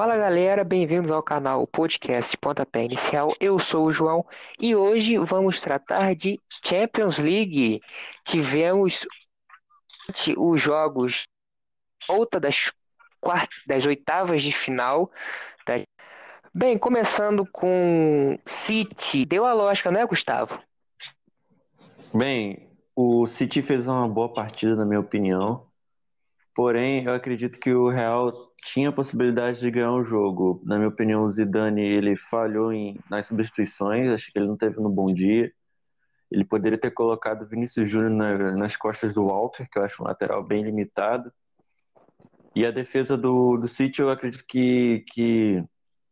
Fala galera, bem-vindos ao canal Podcast Pontapé Inicial. Eu sou o João e hoje vamos tratar de Champions League. Tivemos os jogos volta das quartas, das oitavas de final. Bem, começando com City, deu a lógica, não é, Gustavo? Bem, o City fez uma boa partida, na minha opinião. Porém, eu acredito que o Real tinha a possibilidade de ganhar o jogo. Na minha opinião, o Zidane ele falhou em, nas substituições, acho que ele não teve no bom dia. Ele poderia ter colocado Vinícius Júnior na, nas costas do Walker, que eu acho um lateral bem limitado. E a defesa do, do City, eu acredito que, que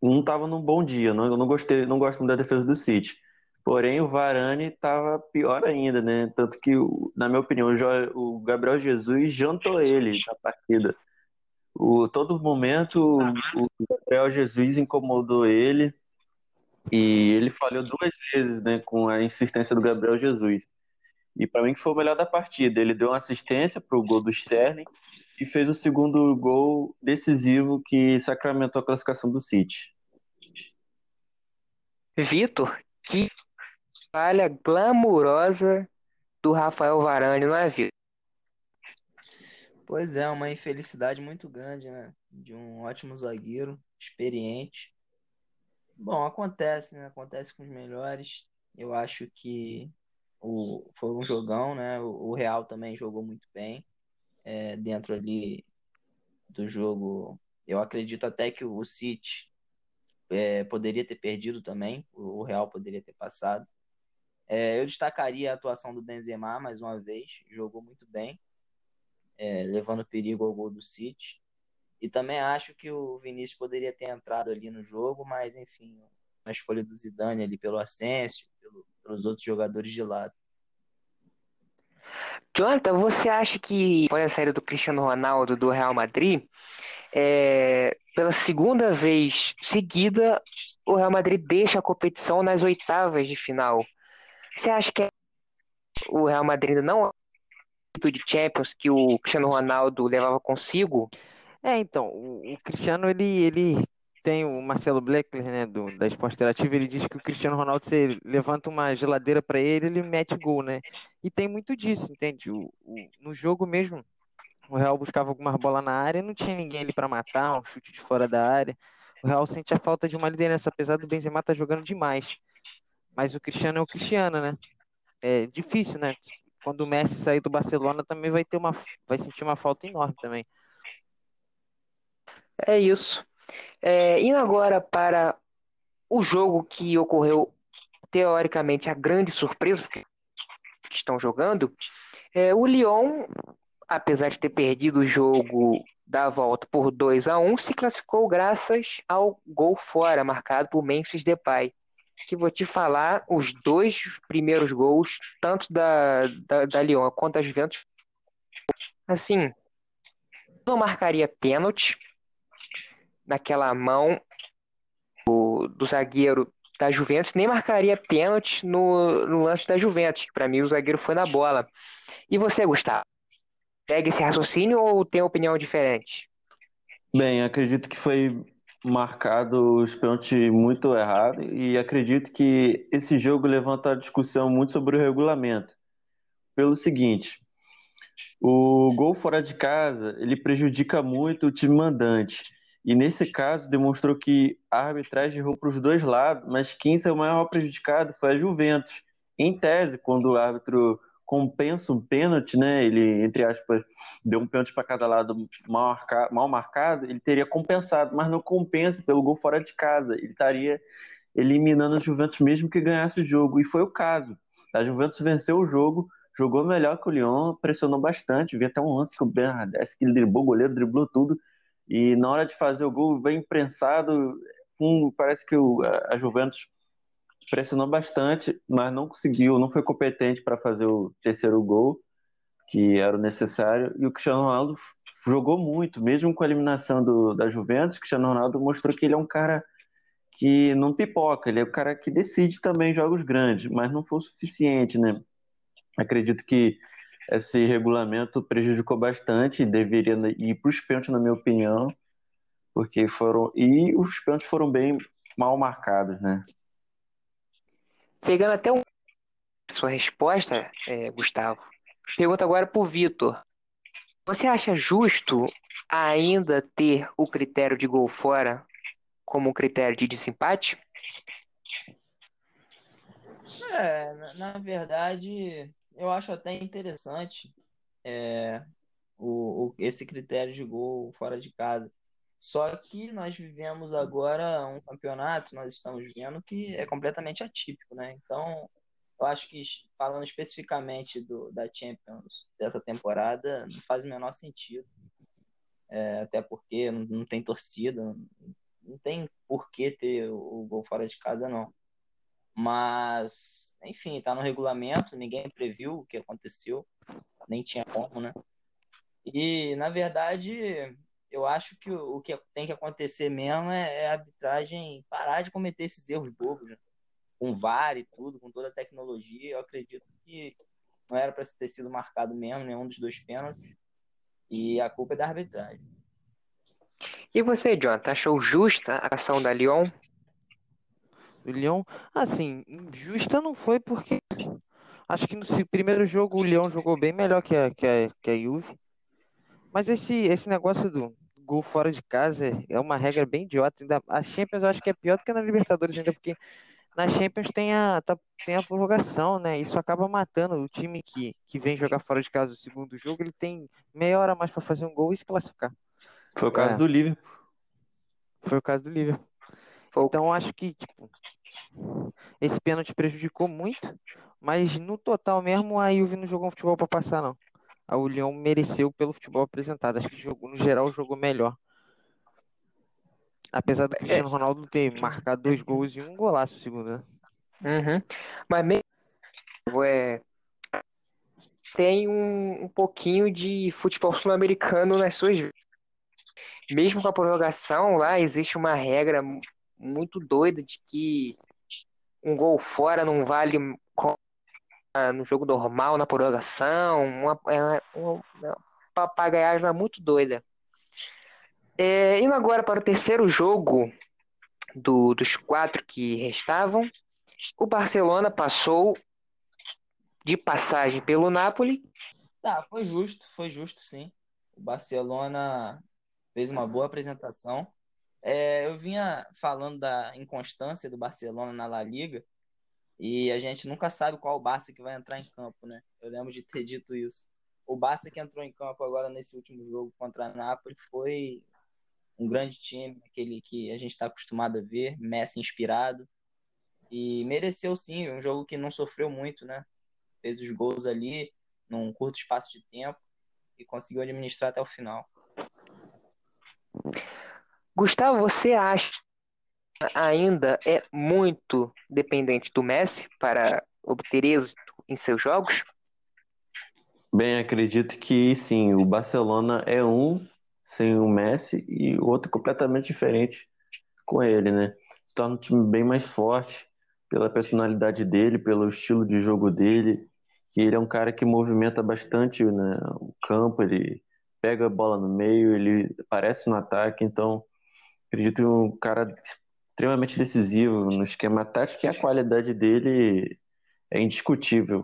não estava num bom dia. Não, eu não gostei, não gosto muito da defesa do City. Porém, o Varane estava pior ainda, né? Tanto que, na minha opinião, o Gabriel Jesus jantou ele na partida. O, todo momento, o Gabriel Jesus incomodou ele e ele falhou duas vezes, né? Com a insistência do Gabriel Jesus. E para mim, que foi o melhor da partida. Ele deu uma assistência para o gol do Sterling e fez o segundo gol decisivo que sacramentou a classificação do City. Vitor, que falha glamurosa do Rafael Varane, não é, Vitor? Pois é, uma infelicidade muito grande, né? De um ótimo zagueiro, experiente. Bom, acontece, né? Acontece com os melhores. Eu acho que o, foi um jogão, né? O, o Real também jogou muito bem é, dentro ali do jogo. Eu acredito até que o City é, poderia ter perdido também, o Real poderia ter passado. É, eu destacaria a atuação do Benzema mais uma vez, jogou muito bem, é, levando perigo ao gol do City. E também acho que o Vinícius poderia ter entrado ali no jogo, mas enfim, a escolha do Zidane ali pelo Asensio, pelo, pelos outros jogadores de lado. Jonathan, você acha que após a saída do Cristiano Ronaldo do Real Madrid, é, pela segunda vez seguida, o Real Madrid deixa a competição nas oitavas de final? Você acha que o Real Madrid não de Champions que o Cristiano Ronaldo levava consigo? É, então, o, Cristiano ele, ele tem o Marcelo Bleckler, né, do, da Esporte Interativa, ele diz que o Cristiano Ronaldo, você levanta uma geladeira para ele, ele mete gol, né? E tem muito disso, entende? O, o, no jogo mesmo, o Real buscava alguma bola na área, não tinha ninguém ali para matar, um chute de fora da área. O Real sente a falta de uma liderança, apesar do Benzema estar tá jogando demais. Mas o Cristiano é o Cristiano, né? É difícil, né? Quando o Messi sair do Barcelona, também vai ter uma, vai sentir uma falta enorme também. É isso. É, indo agora para o jogo que ocorreu, teoricamente, a grande surpresa, porque estão jogando, é, o Lyon, apesar de ter perdido o jogo da volta por 2 a 1 se classificou graças ao gol fora, marcado por Memphis Depay. Que vou te falar, os dois primeiros gols, tanto da, da, da Lyon quanto da Juventus, assim, não marcaria pênalti, naquela mão do, do zagueiro da Juventus, nem marcaria pênalti no, no lance da Juventus, que para mim o zagueiro foi na bola. E você, Gustavo? Pega esse raciocínio ou tem opinião diferente? Bem, acredito que foi marcado os pênaltis muito errado e acredito que esse jogo levanta a discussão muito sobre o regulamento. Pelo seguinte, o gol fora de casa, ele prejudica muito o time mandante. E nesse caso demonstrou que a arbitragem errou para os dois lados, mas quem saiu maior prejudicado foi a Juventus. Em tese, quando o árbitro compensa um pênalti, né? Ele, entre aspas, deu um pênalti para cada lado mal, marcado, mal marcado, ele teria compensado, mas não compensa pelo gol fora de casa. Ele estaria eliminando a Juventus mesmo que ganhasse o jogo. E foi o caso. A Juventus venceu o jogo, jogou melhor que o Lyon, pressionou bastante. Vi até um lance que o Bernardeschi, driblou o goleiro, driblou tudo e na hora de fazer o gol, bem prensado, parece que o, a Juventus pressionou bastante, mas não conseguiu, não foi competente para fazer o terceiro gol, que era o necessário, e o Cristiano Ronaldo jogou muito, mesmo com a eliminação do, da Juventus, o Cristiano Ronaldo mostrou que ele é um cara que não pipoca, ele é o cara que decide também jogos grandes, mas não foi o suficiente, né? Acredito que esse regulamento prejudicou bastante, deveria ir para os pênaltis, na minha opinião, porque foram e os pênaltis foram bem mal marcados, né? Pegando até um... sua resposta, é, Gustavo, pergunta agora para o Vitor. Você acha justo ainda ter o critério de gol fora como critério de desempate? É, na, na verdade, eu acho até interessante é, o, o, esse critério de gol fora de casa. Só que nós vivemos agora um campeonato, nós estamos vendo que é completamente atípico, né? Então, eu acho que falando especificamente do, da Champions dessa temporada, não faz o menor sentido. É, até porque não, não, tem torcida, não, tem por que ter o, o gol fora de casa, não. Mas, enfim, tá no regulamento, ninguém previu o que aconteceu, nem tinha como, né? E, na verdade, eu acho que o, que tem que acontecer mesmo é, é a arbitragem parar de cometer esses erros bobos, né? com VAR e tudo, com toda a tecnologia. Eu acredito que não era para ter sido marcado mesmo nenhum dos dois pênaltis. E a culpa é da arbitragem. E você, John, achou justa a ação da Lyon? O Lyon, assim, justa não foi porque acho que no primeiro jogo o Lyon jogou bem melhor que a, que a, que a Juve. Mas esse, esse negócio do gol fora de casa é uma regra bem idiota. Ainda, a Champions eu acho que é pior do que na Libertadores ainda, porque na Champions tem a, tá, tem a prorrogação, né? Isso acaba matando o time que, que vem jogar fora de casa o segundo jogo, ele tem meia hora mais para fazer um gol e se classificar. Foi o caso é. do Liverpool. Foi o caso do Liverpool. Então acho que tipo, esse pênalti prejudicou muito, mas no total mesmo a Juve não jogou um futebol para passar não a União mereceu pelo futebol apresentado. Acho que jogou, no geral jogou melhor. Apesar do é. Cristiano Ronaldo ter marcado dois gols e um golaço segundo, né? Uhum. Mas mesmo é, tem um, um pouquinho de futebol sul-americano nas suas mesmo com a prorrogação lá existe uma regra muito doida de que um gol fora não vale no jogo normal, na prorrogação, uma, é, uma, uma papagaiagem muito doida. É, indo agora para o terceiro jogo do, dos quatro que restavam, o Barcelona passou de passagem pelo Napoli. Tá, foi justo, foi justo sim. O Barcelona fez uma boa apresentação. É, eu vinha falando da inconstância do Barcelona na La Liga, e a gente nunca sabe qual o Barça que vai entrar em campo, né? Eu lembro de ter dito isso. O Barça que entrou em campo agora nesse último jogo contra a Napoli foi um grande time, aquele que a gente está acostumado a ver, Messi inspirado. E mereceu sim, um jogo que não sofreu muito, né? Fez os gols ali num curto espaço de tempo e conseguiu administrar até o final. Gustavo, você acha ainda é muito dependente do Messi para obter êxito em seus jogos? Bem, acredito que sim. O Barcelona é um sem o Messi e outro completamente diferente com ele, né? Se torna um time bem mais forte pela personalidade dele, pelo estilo de jogo dele. Que ele é um cara que movimenta bastante né, o campo, ele pega a bola no meio, ele aparece no ataque, então acredito que um cara extremamente decisivo no esquema tático e a qualidade dele é indiscutível,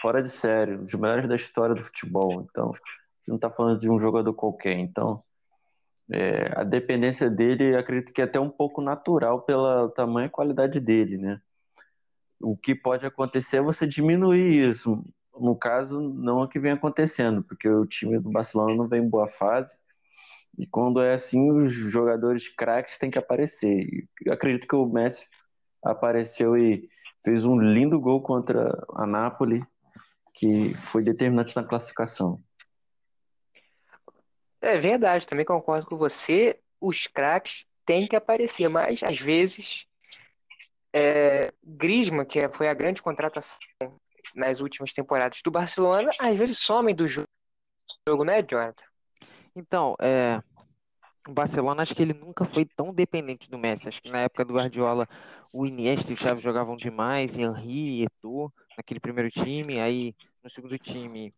fora de série, um dos melhores da história do futebol. Então, você não está falando de um jogador qualquer. Então, é, a dependência dele, acredito que é até um pouco natural pela tamanha qualidade dele, né? O que pode acontecer é você diminuir isso. No caso, não é o que vem acontecendo, porque o time do Barcelona não vem em boa fase. E quando é assim, os jogadores craques têm que aparecer. Eu acredito que o Messi apareceu e fez um lindo gol contra a Napoli, que foi determinante na classificação. É verdade, também concordo com você. Os craques têm que aparecer, mas às vezes é, Griezmann, que foi a grande contratação nas últimas temporadas do Barcelona, às vezes somem do jogo, né, Jonathan? Então, é, o Barcelona acho que ele nunca foi tão dependente do Messi. Acho que na época do Guardiola, o Iniesta e o Xavi jogavam demais, Henry, Eto'o, naquele primeiro time, aí no segundo time,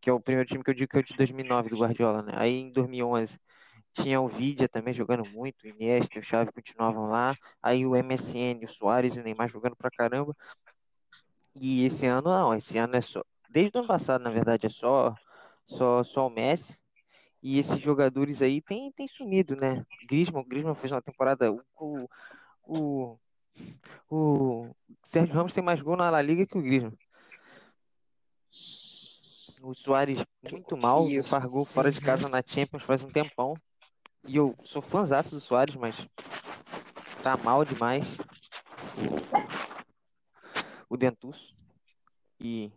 que é o primeiro time que eu digo que é o de 2009 do Guardiola, né? Aí em 2011 tinha o Vidia também jogando muito, o Iniesta e o Xavi continuavam lá, aí o MSN, o Soares e o Neymar jogando pra caramba. E esse ano não, esse ano é só, desde o ano passado, na verdade, é só só só o Messi. E esses jogadores aí têm tem sumido, né? Griezmann, o Griezmann fez uma temporada o, o, o, Sérgio Ramos tem mais gol na La Liga que o Griezmann. O Soares muito mal, Isso. fargou fora de casa na Champions faz um tempão. E eu sou fãzaço do Soares, mas tá mal demais o, o Dentuço. E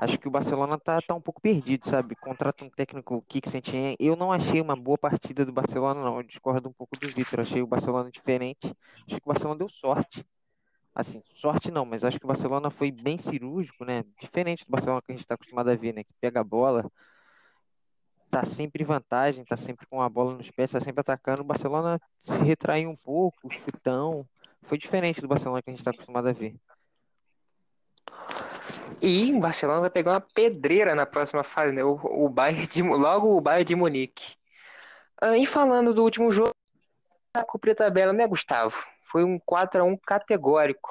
acho que o Barcelona tá, tá um pouco perdido, sabe? Contrata um técnico o Kik Setien. Eu não achei uma boa partida do Barcelona, não. Eu discordo um pouco do Vitor. Achei o Barcelona diferente. Acho que o Barcelona deu sorte. Assim, sorte não, mas acho que o Barcelona foi bem cirúrgico, né? Diferente do Barcelona que a gente está acostumado a ver, né? Que pega a bola, tá sempre em vantagem, tá sempre com a bola nos pés, tá sempre atacando. O Barcelona se retraiu um pouco, chutão. Foi diferente do Barcelona que a gente está acostumado a ver. E o Barcelona vai pegar uma pedreira na próxima fase, né? O, o Bayern de, logo o Bayern de Munique. Ah, e falando do último jogo, a cumprir a tabela, né, Gustavo? Foi um 4 a 1 categórico.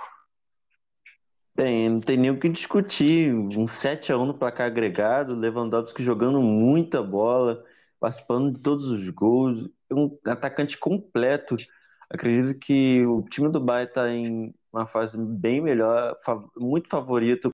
Bem, não tem nem o que discutir. Um 7 a 1 no placar agregado, Lewandowski jogando muita bola, participando de todos os gols, um atacante completo. Acredito que o time do Bayern está em uma fase bem melhor, muito favorito